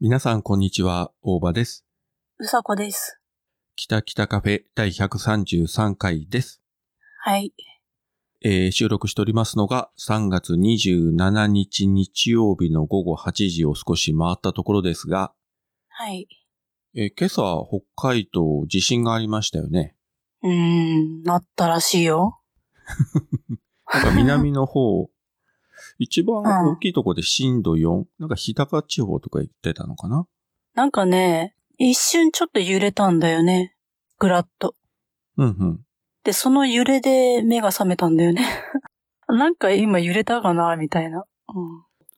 皆さん、こんにちは。大場です。うさこです。北北カフェ第133回です。はい。えー収録しておりますのが3月27日日曜日の午後8時を少し回ったところですが、はい。えー今朝北海道地震がありましたよね。うーん、なったらしいよ。なんか南の方、一番大きいところで震度4、なんか日高地方とか言ってたのかな？なんかね、一瞬ちょっと揺れたんだよね。ぐらっと。うんうん。で、その揺れで目が覚めたんだよね。なんか今揺れたかな？みたいな。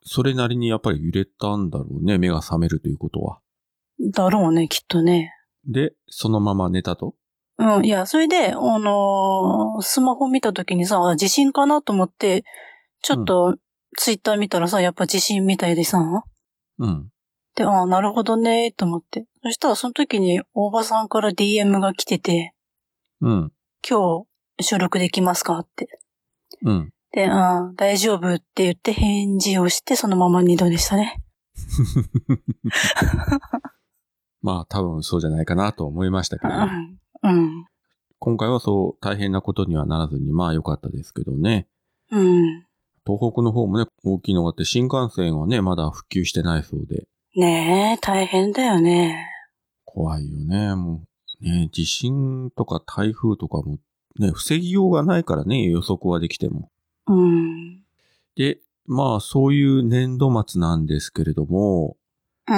それなりにやっぱり揺れたんだろうね、目が覚めるということは。うん。だろうね、きっとね。で、そのまま寝たと？うん、いや、それで、あのースマホ見た時にさ、地震かな？と思って、ちょっとツイッター見たらさ、やっぱ地震みたいでさ、うん。で、ああ、なるほどね、と思って。そしたらその時に大場さんから DM が来てて、うん。今日収録できますかって。うん。で、ああ、大丈夫って言って返事をして、そのまま二度でしたね。まあ多分そうじゃないかなと思いましたけど、うん。うん。今回はそう大変なことにはならずにまあ良かったですけどね。うん。東北の方もね、大きいのがあって新幹線はね、まだ復旧してないそうで、ねえ、大変だよね。怖いよね。もう、ね、地震とか台風とかもね、防ぎようがないからね、予測はできても。うん。で、まあそういう年度末なんですけれども、うん。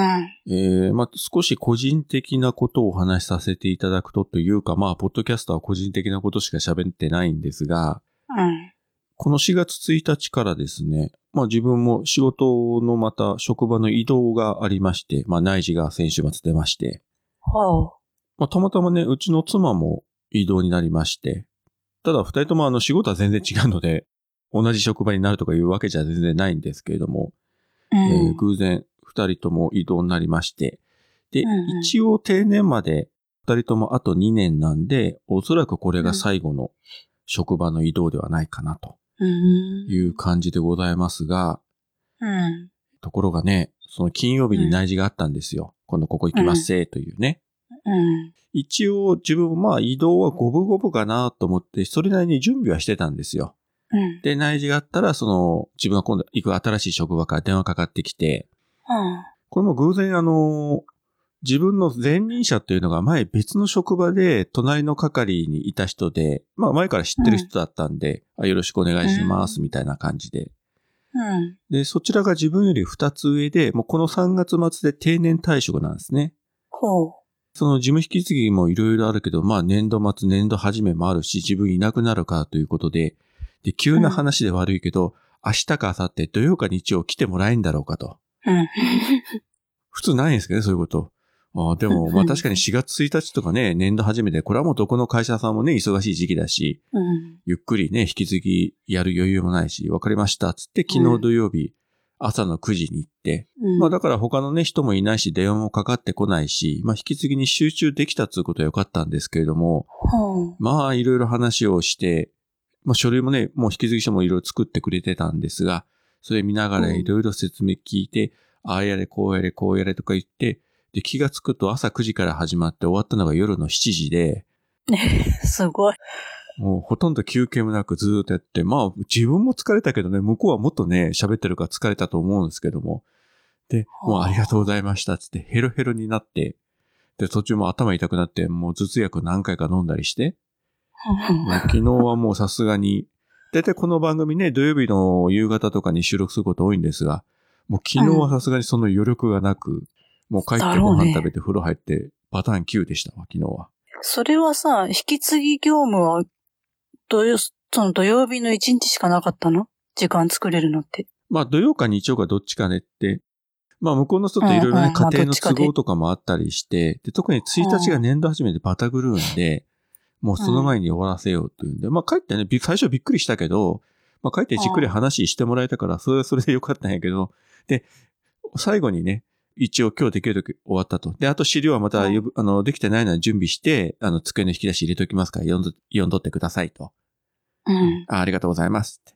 えー、まあ、少し個人的なことをお話しさせていただくとというか、まあ、ポッドキャストは個人的なことしか喋ってないんですが、うん。この4月1日からですね、まあ自分も仕事のまた職場の移動がありまして、まあ内示が先週末出まして、ほまあたまたまね、うちの妻も移動になりまして、ただ二人ともあの仕事は全然違うので、同じ職場になるとかいうわけじゃ全然ないんですけれども、う。うえーん。偶然二人とも移動になりまして、で、うんうん一応定年まで二人ともあと2年なんで、おそらくこれが最後の職場の移動ではないかなとうん。いう感じでございますが、うん。ところがね、その金曜日に内示があったんですよ。今度ここ行きますせというね。うん。一応自分もまあ移動は五分五分かなと思って、それなりに準備はしてたんですよ。うん。で、内示があったら、その自分が今度行く新しい職場から電話かかってきて、うん。これも偶然あの、自分の前任者というのが前別の職場で隣の係にいた人で、まあ前から知ってる人だったんで、あよろしくお願いしますみたいな感じで。うん。で、そちらが自分より二つ上で、もうこの3月末で定年退職なんですね。ほう。その事務引き継ぎもいろいろあるけど、まあ年度末、年度始めもあるし、自分いなくなるからということで、で、急な話で悪いけど、明日か明後日土曜か日曜来てもらえんだろうかと。うん。普通ないんですけどね、そういうこと。ああでも、うんまあ確かに4月1日とかね、年度始めで、これはもうどこの会社さんもね、忙しい時期だし、うん。ゆっくりね、引き継ぎやる余裕もないし、わかりました、つって昨日土曜日、朝の9時に行って、うん。まあだから他のね、人もいないし、電話もかかってこないし、まあ引き継ぎに集中できたっていうことは良かったんですけれども、ほう。まあいろいろ話をして、まあ書類もね、もう引き継ぎ書もいろいろ作ってくれてたんですが、それ見ながらいろいろ説明聞いて、ああやれ、こうやれ、こうやれとか言って、で、気がつくと朝9時から始まって終わったのが夜の7時で、すごい。もうほとんど休憩もなくずーっとやって、まあ自分も疲れたけどね、向こうはもっとね、喋ってるから疲れたと思うんですけども。で、もうありがとうございましたっつってヘロヘロになって、で、途中も頭痛くなって、もう頭痛薬何回か飲んだりして、昨日はもうさすがに、だいたいこの番組ね、土曜日の夕方とかに収録すること多いんですが、もう昨日はさすがにその余力がなく、もう帰ってご飯食べて風呂入って、パターン9でしたわ、昨日は。それはさ、引き継ぎ業務は、土曜、その土曜日の一日しかなかったの？時間作れるのって。まあ土曜か日曜かどっちかねって、まあ向こうの人といろいろね、うんうんまあ家庭の都合とかもあったりして、で、特に1日が年度始めでバタグるんで、もうその前に終わらせようっていうんで、まあ帰ってね、び最初びっくりしたけど、まあ帰ってじっくり話してもらえたから、それはそれでよかったんやけど、で、最後にね、一応今日できるとき終わったと。で、あと資料はまた呼ぶ、あの、できてないのは準備して、あの、机の引き出し入れておきますから、読んど、読んどってくださいと。うん。あありがとうございますっ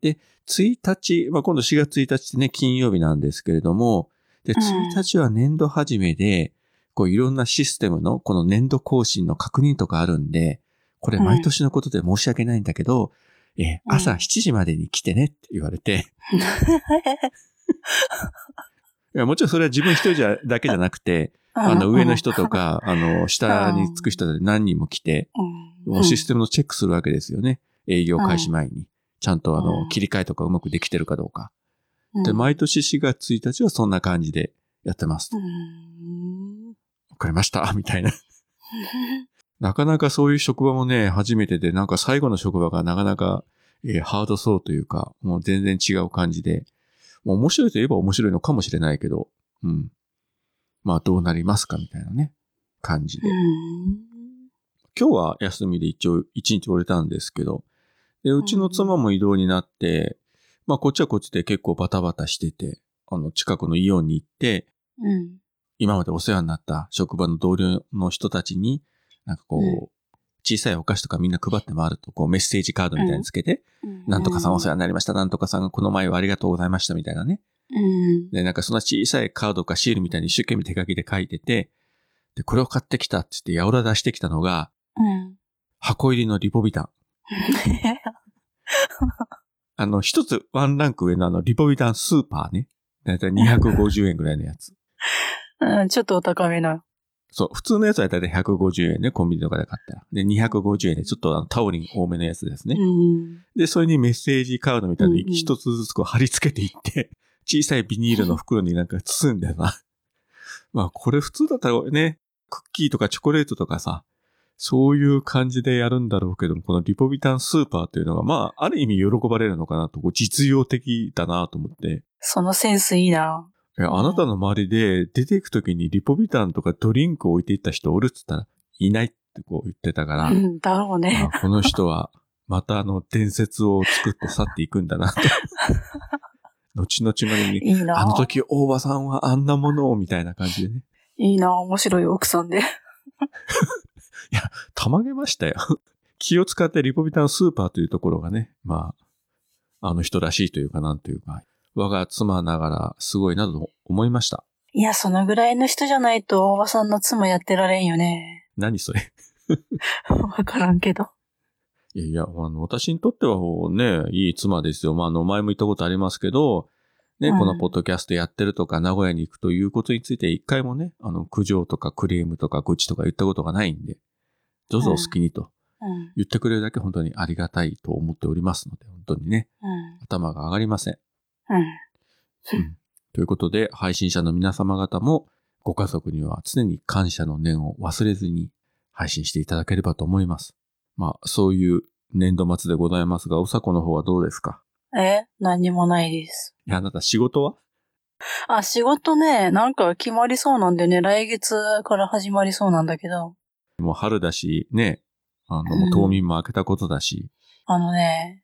て。で、1日、まあ、今度4月1日ってね、金曜日なんですけれども、で、うん1日は年度始めで、こういろんなシステムのこの年度更新の確認とかあるんで、これうん毎年のことで申し訳ないんだけど、えーうん朝7時までに来てねって言われて、いやもちろんそれは自分一人じゃ だけじゃなくて、あの上の人とか、あの下につく人で何人も来て、システムのチェックするわけですよね。営業開始前に。ちゃんとあの、うん切り替えとかうまくできてるかどうか。ムで、毎年4月1日はそんな感じでやってます。わ、うんかりました。みたいな。なかなかそういう職場もね、初めてで、なんか最後の職場がなかなか、えーハードそうというか、もう全然違う感じで、もう面白いといえば面白いのかもしれないけど、うん。まあどうなりますかみたいなね、感じで。今日は休みで一応一日折れたんですけど、で、うちの妻も移動になって、まあこっちはこっちで結構バタバタしてて、あの近くのイオンに行って、うん今までお世話になった職場の同僚の人たちに、なんかこう、うん小さいお菓子とかみんな配って回ると、こうメッセージカードみたいにつけて、うんなんとかさんお世話になりました、なんとかさんがこの前はありがとうございましたみたいなね。うんで、なんかそんな小さいカードかシールみたいに一生懸命手書きで書いてて、で、これを買ってきたって言って、やおら出してきたのが、うん箱入りのリポビタン。あの、一つワンランク上のあの、リポビタンスーパーね。だいたい250円ぐらいのやつ。うんちょっとお高めな。そう、普通のやつはだいたい150円ね、コンビニとかで買ったら。で、250円でちょっとあのタオリン多めのやつですね。うんで、それにメッセージカードみたいなの一つずつこう貼り付けていって、小さいビニールの袋になんか包んでさ。まあ、これ普通だったらね、クッキーとかチョコレートとかさ、そういう感じでやるんだろうけども、このリポビタンスーパーというのが、まあ、ある意味喜ばれるのかなと、実用的だなと思って。そのセンスいいな。えあなたの周りで出ていくときにリポビタンとかドリンクを置いていった人おるっつったら、いないってこう言ってたから、うんだろうね。あこの人は、またあの伝説を作って去っていくんだなと。後々までに、いいな。あの時大場さんはあんなものをみたいな感じでね。いいな。面白い奥さんで。たまげましたよ。気を使ってリポビタンスーパーというところがね、まあ、あの人らしいというかなんというか、我が妻ながらすごいなと思いました。いや、そのぐらいの人じゃないと、おばさんの妻やってられんよね。何それ？わからんけど。いやいや、あの、私にとってはね、いい妻ですよ。まあ、あの、前も言ったことありますけど、ね、うんこのポッドキャストやってるとか、名古屋に行くということについて一回もね、あの、苦情とかクレームとか愚痴とか言ったことがないんで、どうぞお好きにとうん。言ってくれるだけ本当にありがたいと思っておりますので、本当にね、うん。頭が上がりません。うん。ということで、配信者の皆様方も、ご家族には常に感謝の念を忘れずに配信していただければと思います。まあ、そういう年度末でございますが、おさこの方はどうですか？え？何にもないです。いや、あなた仕事は？あ、仕事ね、なんか決まりそうなんでね、来月から始まりそうなんだけど、もう春だし、ね、あの、冬眠も明けたことだし、あのね、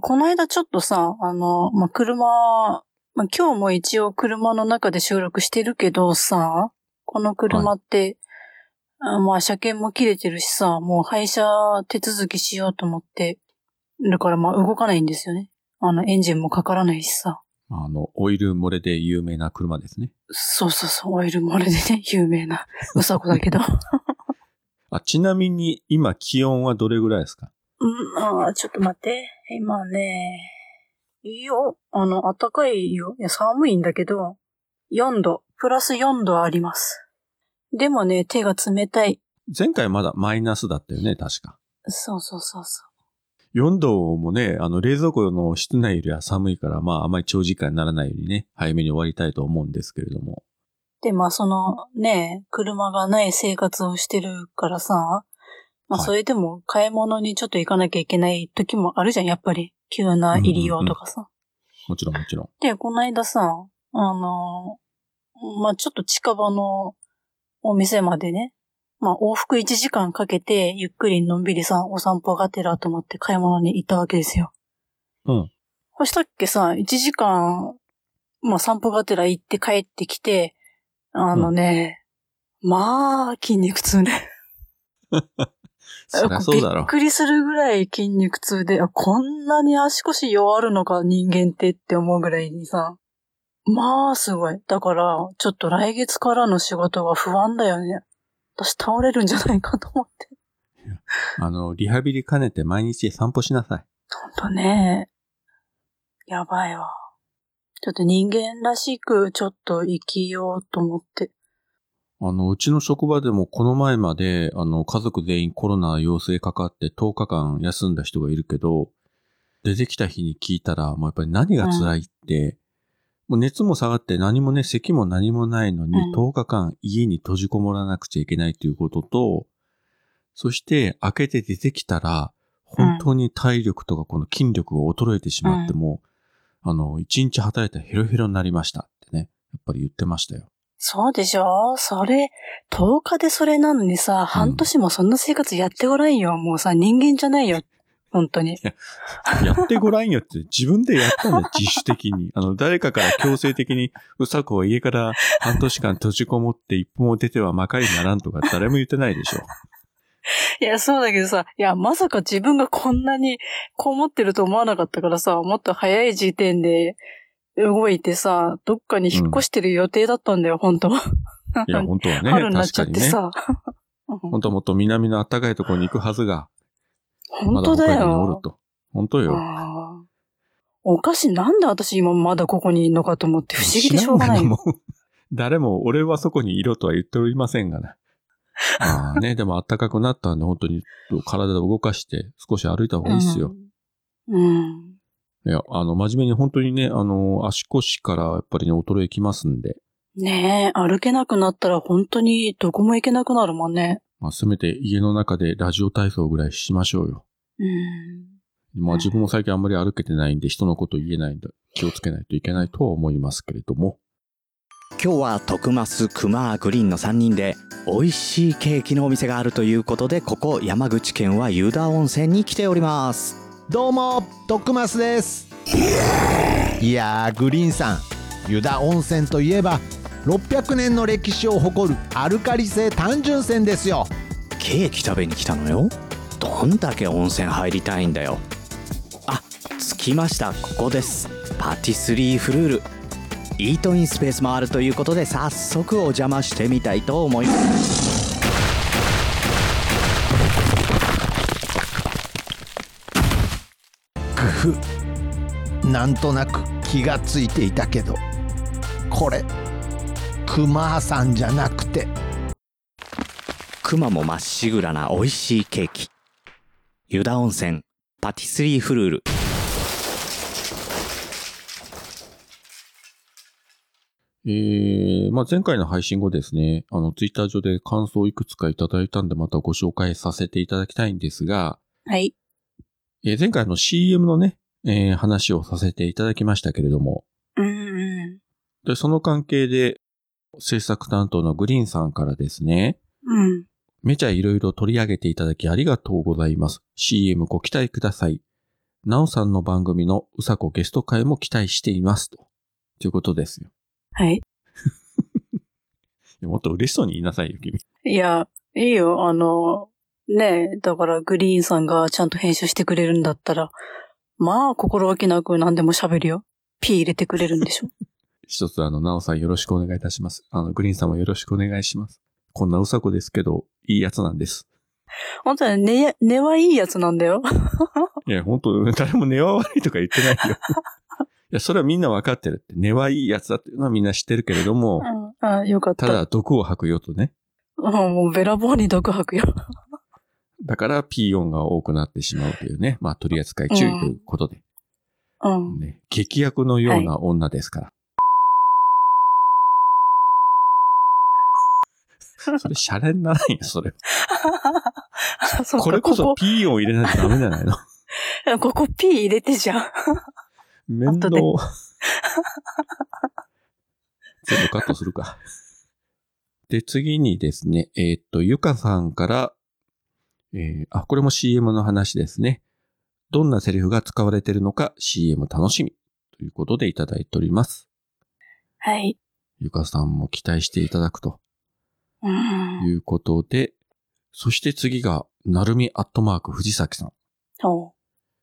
この間ちょっとさ、あの、まあ、車、まあ、今日も一応車の中で収録してるけどさ、この車って、あまあ車検も切れてるしさ、もう廃車手続きしようと思って、だからまあ動かないんですよね。あのエンジンもかからないしさ。あの、オイル漏れで有名な車ですね。そうそうそう、オイル漏れでね、有名な、うさこだけど。あ、ちなみに今気温はどれぐらいですか？うん、あーちょっと待って。今ね、いいよ。あの、暖かいよ。いや、寒いんだけど、4度、プラス4度あります。でもね、手が冷たい。前回まだマイナスだったよね、確か。そうそうそうそ4度もね、あの、冷蔵庫の室内よりは寒いから、まあ、あまり長時間にならないようにね、早めに終わりたいと思うんですけれども。う。で、まあ、その、ね、車がない生活をしてるからさ、まあ、はいそれでも買い物にちょっと行かなきゃいけない時もあるじゃん、やっぱり。急な入り用とかさ。もちろんもちろん。で、この間さ、あの、まあ、ちょっと近場のお店までね、まあ、往復1時間かけて、ゆっくりのんびりさ、お散歩がてらと思って買い物に行ったわけですよ。うん。そしたっけさ、1時間、まあ、散歩がてら行って帰ってきて、あのね、まあ、筋肉痛ね。そりゃそうだろびっ。くりするぐらい筋肉痛で、あこんなに足腰弱るのか人間ってって思うぐらいにさ、まあ、すごい。だから、ちょっと来月からの仕事が不安だよね。私倒れるんじゃないかと思って。あの、リハビリ兼ねて毎日散歩しなさい。ほんとね。やばいわ。ちょっと人間らしくちょっと生きようと思って。あの、うちの職場でもこの前まで、あの、家族全員コロナ陽性かかって10日間休んだ人がいるけど、出てきた日に聞いたら、もうやっぱり何が辛いって、もう熱も下がって何もね、咳も何もないのに、うん10日間家に閉じこもらなくちゃいけないということと、そして開けて出てきたら、本当に体力とかこの筋力が衰えてしまっても、あの、一日働いたらヘロヘロになりましたってね、やっぱり言ってましたよ。そうでしょ？それ、10日でそれなのにさ、半年もそんな生活やってごらんよ。もうさ、人間じゃないよ。本当に。やってごらんよって自分でやったんだよ、自主的に。あの、誰かから強制的に、うさこは家から半年間閉じこもって一歩も出てはまかりならんとか誰も言ってないでしょ。いや、そうだけどさ、いや、まさか自分がこんなにこう思ってると思わなかったからさ、もっと早い時点で動いてさ、どっかに引っ越してる予定だったんだよ、本当いや、本当はね、春になっちゃ確かにね。ってさ。うん本当はもっと南の暖かいところに行くはずが、本まだ当だ北海道におるよ。と。本当よ。おかしい。なんで私今まだここにいるのかと思って不思議でしょうがない もう誰も俺はそこにいろとは言っておりませんがね。まあね、でも暖かくなったんで本当に体を動かして少し歩いた方がいいっすよ。うん。うん。いや、あの、真面目に本当にね、あの、足腰からやっぱりね、衰えきますんで、ねえ、歩けなくなったら本当にどこも行けなくなるもんね。まあ、せめて家の中でラジオ体操ぐらいしましょうよ。うん。まあ自分も最近あんまり歩けてないんで人のこと言えないんで気をつけないといけないとは思いますけれども。今日は徳増クマグリーンの3人で美味しいケーキのお店があるということでここ山口県は湯田温泉に来ておりますどうも徳増です。いやーグリーンさん湯田温泉といえば600年の歴史を誇るアルカリ性単純泉ですよ。ケーキ食べに来たのよ。どんだけ温泉入りたいんだよ。あ着きました。ここです。パティスリーフルール。イートインスペースもあるということで早速お邪魔してみたいと思います。くふ。なんとなく気がついていたけどこれクマさんじゃなくて。クマもまっしぐらな美味しいケーキ。湯田温泉パティスリーフルール。えー、まあ前回の配信後ですね、あのツイッター上で感想をいくつかいただいたんでまたご紹介させていただきたいんですが、はい。えー前回の CM のね、えー話をさせていただきましたけれども、うんうん。で、その関係で制作担当のグリーンさんからですね、うん。めちゃいろいろ取り上げていただきありがとうございます。CM ご期待ください。なおさんの番組のうさこゲスト会も期待しています。と。ということですよ。はい。もっと嬉しそうに言いなさいよ、君。いや、いいよ。あの、ねえ、だからグリーンさんがちゃんと編集してくれるんだったら、まあ、心置きなく何でも喋るよ。P 入れてくれるんでしょ。一つあの、なおさんよろしくお願いいたします。あの、グリーンさんもよろしくお願いします。こんなうさこですけど、いいやつなんです。本当に根、根はいいやつなんだよ。いや、本当誰も根は悪いとか言ってないよ。いや、それはみんなわかってるって。根はいいやつだっていうのはみんな知ってるけれども、うん、あよかった。ただ毒を吐くよとね。うん、もうべらぼうに毒吐くよ。だから P 音が多くなってしまうというね。まあ取り扱い注意ということで。うん。ね、劇薬のような女ですから。それ、シャレにならんよ、それ。これこそこ P 音入れないとダメじゃないの？こ ここ P 入れてじゃん。面倒。全部カットするか。で、次にですね、えーっと、ゆかさんから、えーあ、これも CM の話ですね。どんなセリフが使われているのか CM 楽しみ。ということでいただいております。はい。ゆかさんも期待していただくとうん。いうことで、そして次が、なるみアットマーク藤崎さん。そ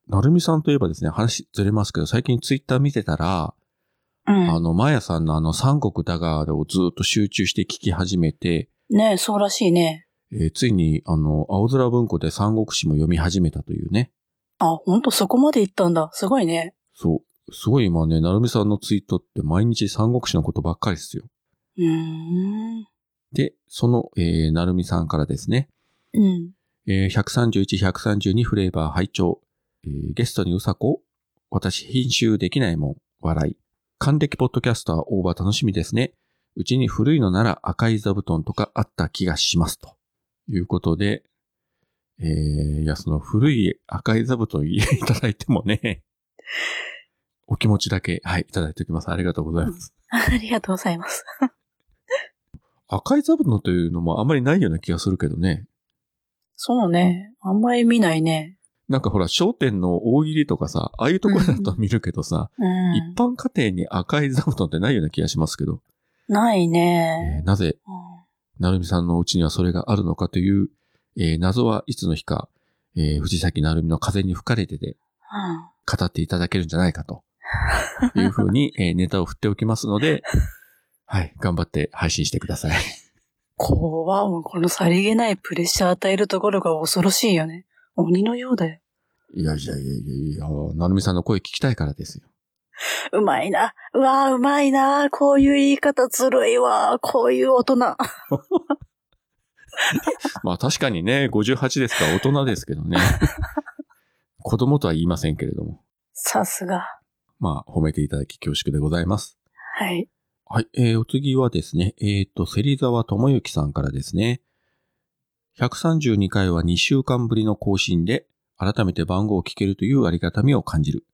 なるみさんといえばですね、話ずれますけど、最近ツイッター見てたら、う。うん。あの、マヤさんのあの、三国だがをずっと集中して聞き始めて、ねそうらしいね。えーついに、あの、青空文庫で三国志も読み始めたというね。あ、ほんとそこまで行ったんだ。すごいね。そう。すごい今ね、なるみさんのツイートって毎日三国志のことばっかりですよ。うーん。で、その、えー、なるみさんからですね。うん。えー、131、132フレーバー拝聴、えーゲストにうさこ私編集できないもん。笑い。還暦ポッドキャスターオーバー楽しみですね。うちに古いのなら赤い座布団とかあった気がします。ということで、えー、いや、その古い赤い座布団いただいてもね、お気持ちだけ、はい、いただいておきます。ありがとうございます。ありがとうございます。赤い座布団というのもあんまりないような気がするけどね。そうね。あんまり見ないね。なんかほら、商店の大喜利とかさ、ああいうところだと見るけどさ、うん。一般家庭に赤い座布団ってないような気がしますけど、ないえねー。なぜ、うんなるみさんのうちにはそれがあるのかという、えー謎はいつの日か、えー藤崎なるみの風に吹かれてで語っていただけるんじゃないかというふうに、えーネタを振っておきますので、はい、頑張って配信してください。怖もうこのさりげないプレッシャー与えるところが恐ろしいよね。鬼のようだよ。いやいやいやいやいや、なるみさんの声聞きたいからですよ。うまいな。うわーうまいな。こういう言い方ずるいわ。こういう大人。まあ確かにね、58ですから大人ですけどね。子供とは言いませんけれども。さすが。まあ、褒めていただき恐縮でございます。はい。はい、えー、お次はですね、えっ、と、芹沢智之さんからですね。132回は2週間ぶりの更新で、改めて番号を聞けるというありがたみを感じる。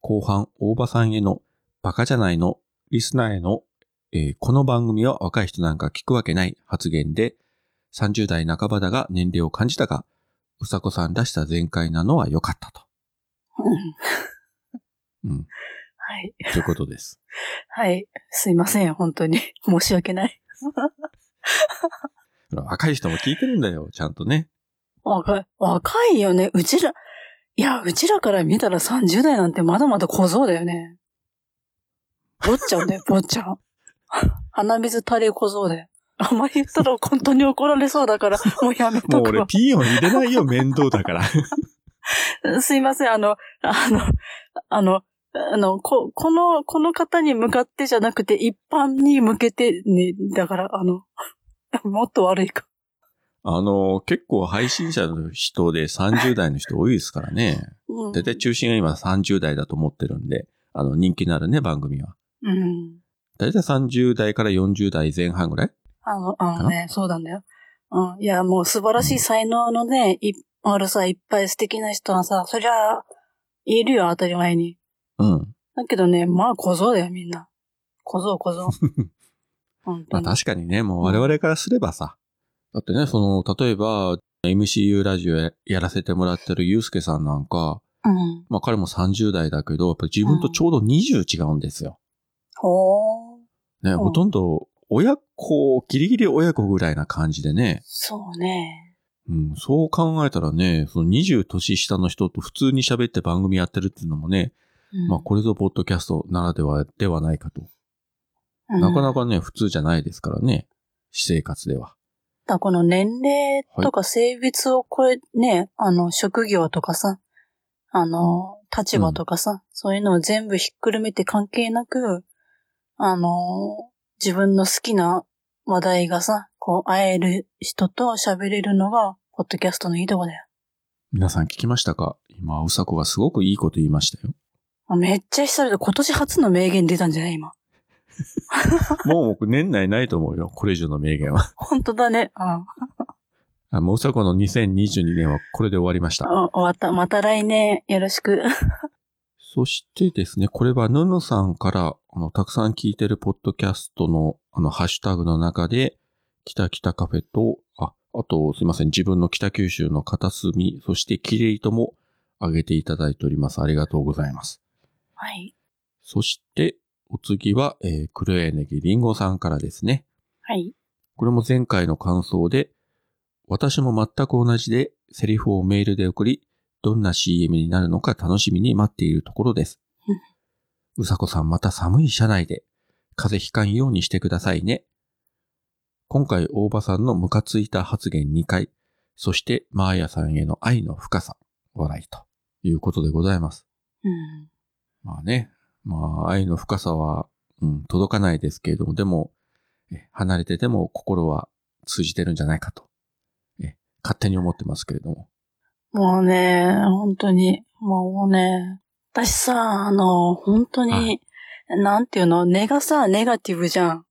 後半、大場さんへの、バカじゃないの、リスナーへの、えーこの番組は若い人なんか聞くわけない発言で、30代半ばだが年齢を感じたが、うさこさん出した全開なのは良かったと。うんうん、はい。ということです。はい。すいません。本当に。申し訳ない。若い人も聞いてるんだよ、ちゃんとね。若い、若いよね。うちら、いや、うちらから見たら30代なんてまだまだ小僧だよね。坊ちゃんだよ、坊ちゃん。鼻水垂れ小僧だよ。あまり言ったら本当に怒られそうだから、もうやめもう俺とくわ。ピーヨン入れないよ、面倒だから。すいません、あの、あの、あの、あの、こ、この、この方に向かってじゃなくて、一般に向けてね、だから、あの、もっと悪いか。あの、結構配信者の人で30代の人多いですからね。うん。だいたい中心が今30代だと思ってるんで、あの、人気のあるね、番組は。うん。だいたい30代から40代前半ぐらいあの、あのね、そうなんだよ。うん。いや、もう素晴らしい才能のね、いあるさ、いっぱい素敵な人はさ、そりゃ、いるよ、当たり前に。うん。だけどね、まあ小僧だよ、みんな。小僧、小僧。まあに。確かにね、もう我々からすればさ、だってね、その、例えば、MCU ラジオややらせてもらってるゆうすけさんなんか、うん。まあ彼も30代だけど、やっぱり自分とちょうど20違うんですよ。ほー。ね、うんほとんど親子、ギリギリ親子ぐらいな感じでね。そうね。うん、そう考えたらね、その20年下の人と普通に喋って番組やってるっていうのもね、うんまあこれぞポッドキャストならではではないかと。うんなかなかね、普通じゃないですからね。私生活では。この年齢とか性別を超え、ね、あの、職業とかさ、あの、立場とかさ、そういうのを全部ひっくるめて関係なく、あの、自分の好きな話題がさ、こう、会える人と喋れるのが、ポッドキャストのいいとこだよ。皆さん聞きましたか？今、うさこがすごくいいこと言いましたよ。あめっちゃ久々で今年初の名言出たんじゃない？今。もう僕年内ないと思うよ。これ以上の名言は。本当だね。ああもううさこの2022年はこれで終わりました。あ終わった。また来年よろしく。そしてですね、これはヌヌさんから、あの、たくさん聞いてるポッドキャストの、あの、ハッシュタグの中で、北北カフェと、あ、あと、すいません、自分の北九州の片隅、そしてキレイとも上げていただいております。ありがとうございます。はい。そして、お次は、えー、黒柳りんごさんからですね。はい。これも前回の感想で、私も全く同じで、セリフをメールで送り、どんな CM になるのか楽しみに待っているところですうさこさんまた寒い車内で、風邪ひかんようにしてくださいね。今回大場さんのムカついた発言2回、そしてマーヤさんへの愛の深さ、笑いということでございます。うん。まあね、まあ愛の深さは、うん、届かないですけれども、でも、え離れてても心は通じてるんじゃないかと、え勝手に思ってますけれども。もうね、本当に、もうね、私さ、あの、本当に、はいなんていうの、根がさ、ネガティブじゃん。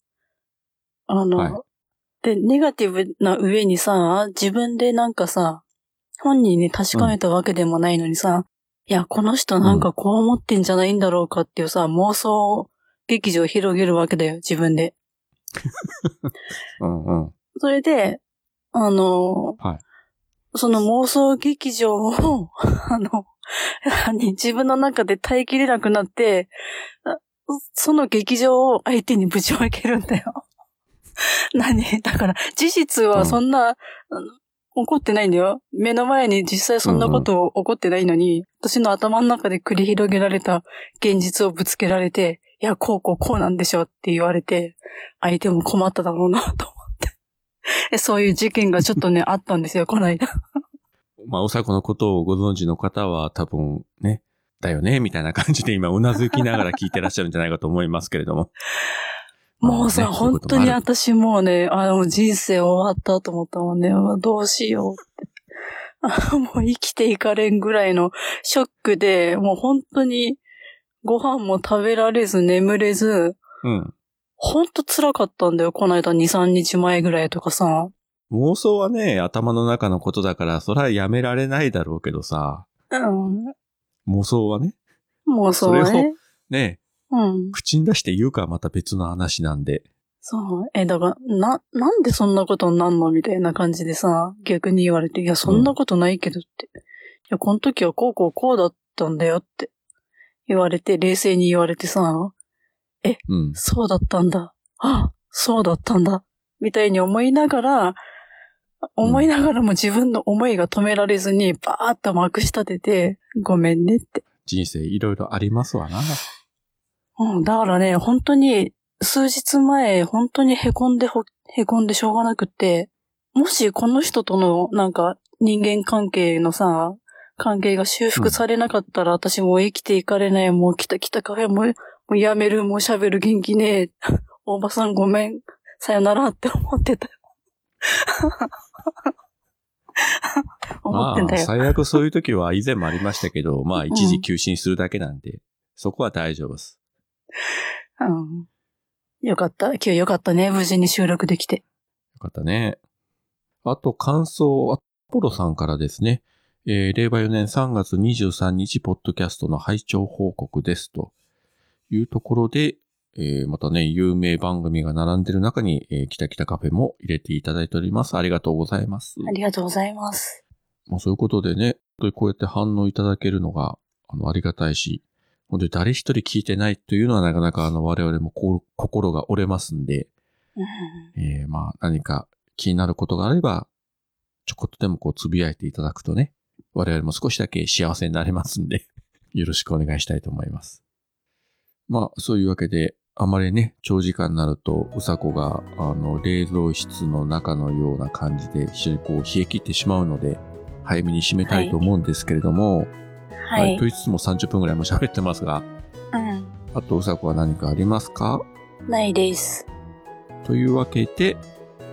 あの、はいで、ネガティブな上にさ、自分でなんかさ、本人に確かめたわけでもないのにさ、いや、この人なんかこう思ってんじゃないんだろうかっていうさ、妄想劇場を広げるわけだよ、自分で。うんうん。それで、あの、はいその妄想劇場を、あの、何自分の中で耐えきれなくなって、あその劇場を相手にぶちまけるんだよ。何？だから、事実はそんな、あの起こってないんだよ。目の前に実際そんなこと起こってないのに、私の頭の中で繰り広げられた現実をぶつけられて、いや、こうこうこうなんでしょって言われて、相手も困っただろうなと思って。えそういう事件がちょっとね、あったんですよ、この間。まあ、おさこのことをご存知の方は多分ね、だよね、みたいな感じで今うなずきながら聞いてらっしゃるんじゃないかと思いますけれども。もうさ、まあね本当に私もうね、あの、人生終わったと思ったもんね。どうしようって。あもう生きていかれんぐらいのショックで、もう本当にご飯も食べられず眠れず、うん。本当辛かったんだよ。この間2、3日前ぐらいとかさ。妄想はね、頭の中のことだから、それはやめられないだろうけどさ、うん。妄想はね、もうそうそれね。ね、うん。口に出して言うかはまた別の話なんで。そう。え、だから、な、なんでそんなことになんのみたいな感じでさ、逆に言われて、いや、そんなことないけどって。いや、この時はこうこうこうだったんだよって言われて、冷静に言われてさ、うん。そうだったんだ。あ、そうだったんだ。みたいに思いながら、思いながらも自分の思いが止められずに、バーッとまくし立てて、ごめんねって。人生いろいろありますわな。うん、だからね、本当に、数日前、本当に凹んでほ、凹んでしょうがなくって、もしこの人との、なんか、人間関係のさ、関係が修復されなかったら、私もう生きていかれない、もう来た来たカフェもう、もうやめる、もう喋る元気ねえ。おばさんごめん、さよならって思ってた。思ってんまあ、だよ。最悪そういう時は以前もありましたけど、まあ一時休診するだけなんで、そこは大丈夫です。うん。よかった。今日よかったね。無事に収録できて。よかったね。あと感想、アポロさんからですね。えー令和4年3月23日、ポッドキャストの拝聴報告です。というところで、えーまたね、有名番組が並んでる中に、えー、キタキタカフェも入れていただいております。ありがとうございます。ありがとうございます。まあそういうことでね、こうやって反応いただけるのが、あの、ありがたいし、本当に誰一人聞いてないというのはなかなかあの、我々も心が折れますんで、うんえーまあ何か気になることがあれば、ちょこっとでもこうつぶやいていただくとね、我々も少しだけ幸せになれますんで、よろしくお願いしたいと思います。まあそういうわけで、あまりね、長時間になると、うさこが、あの、冷蔵室の中のような感じで、非常にこう、冷え切ってしまうので、早めに締めたいと思うんですけれども、はい。と言いつつも30分ぐらいも喋ってますが、うん。あとうさこは何かありますか？ないです。というわけで、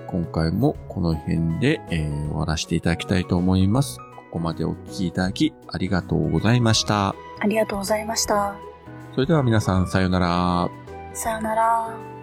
今回もこの辺で、えー終わらせていただきたいと思います。ここまでお聞きいただきありがとうございました。ありがとうございました。それでは皆さんさようなら。さよなら。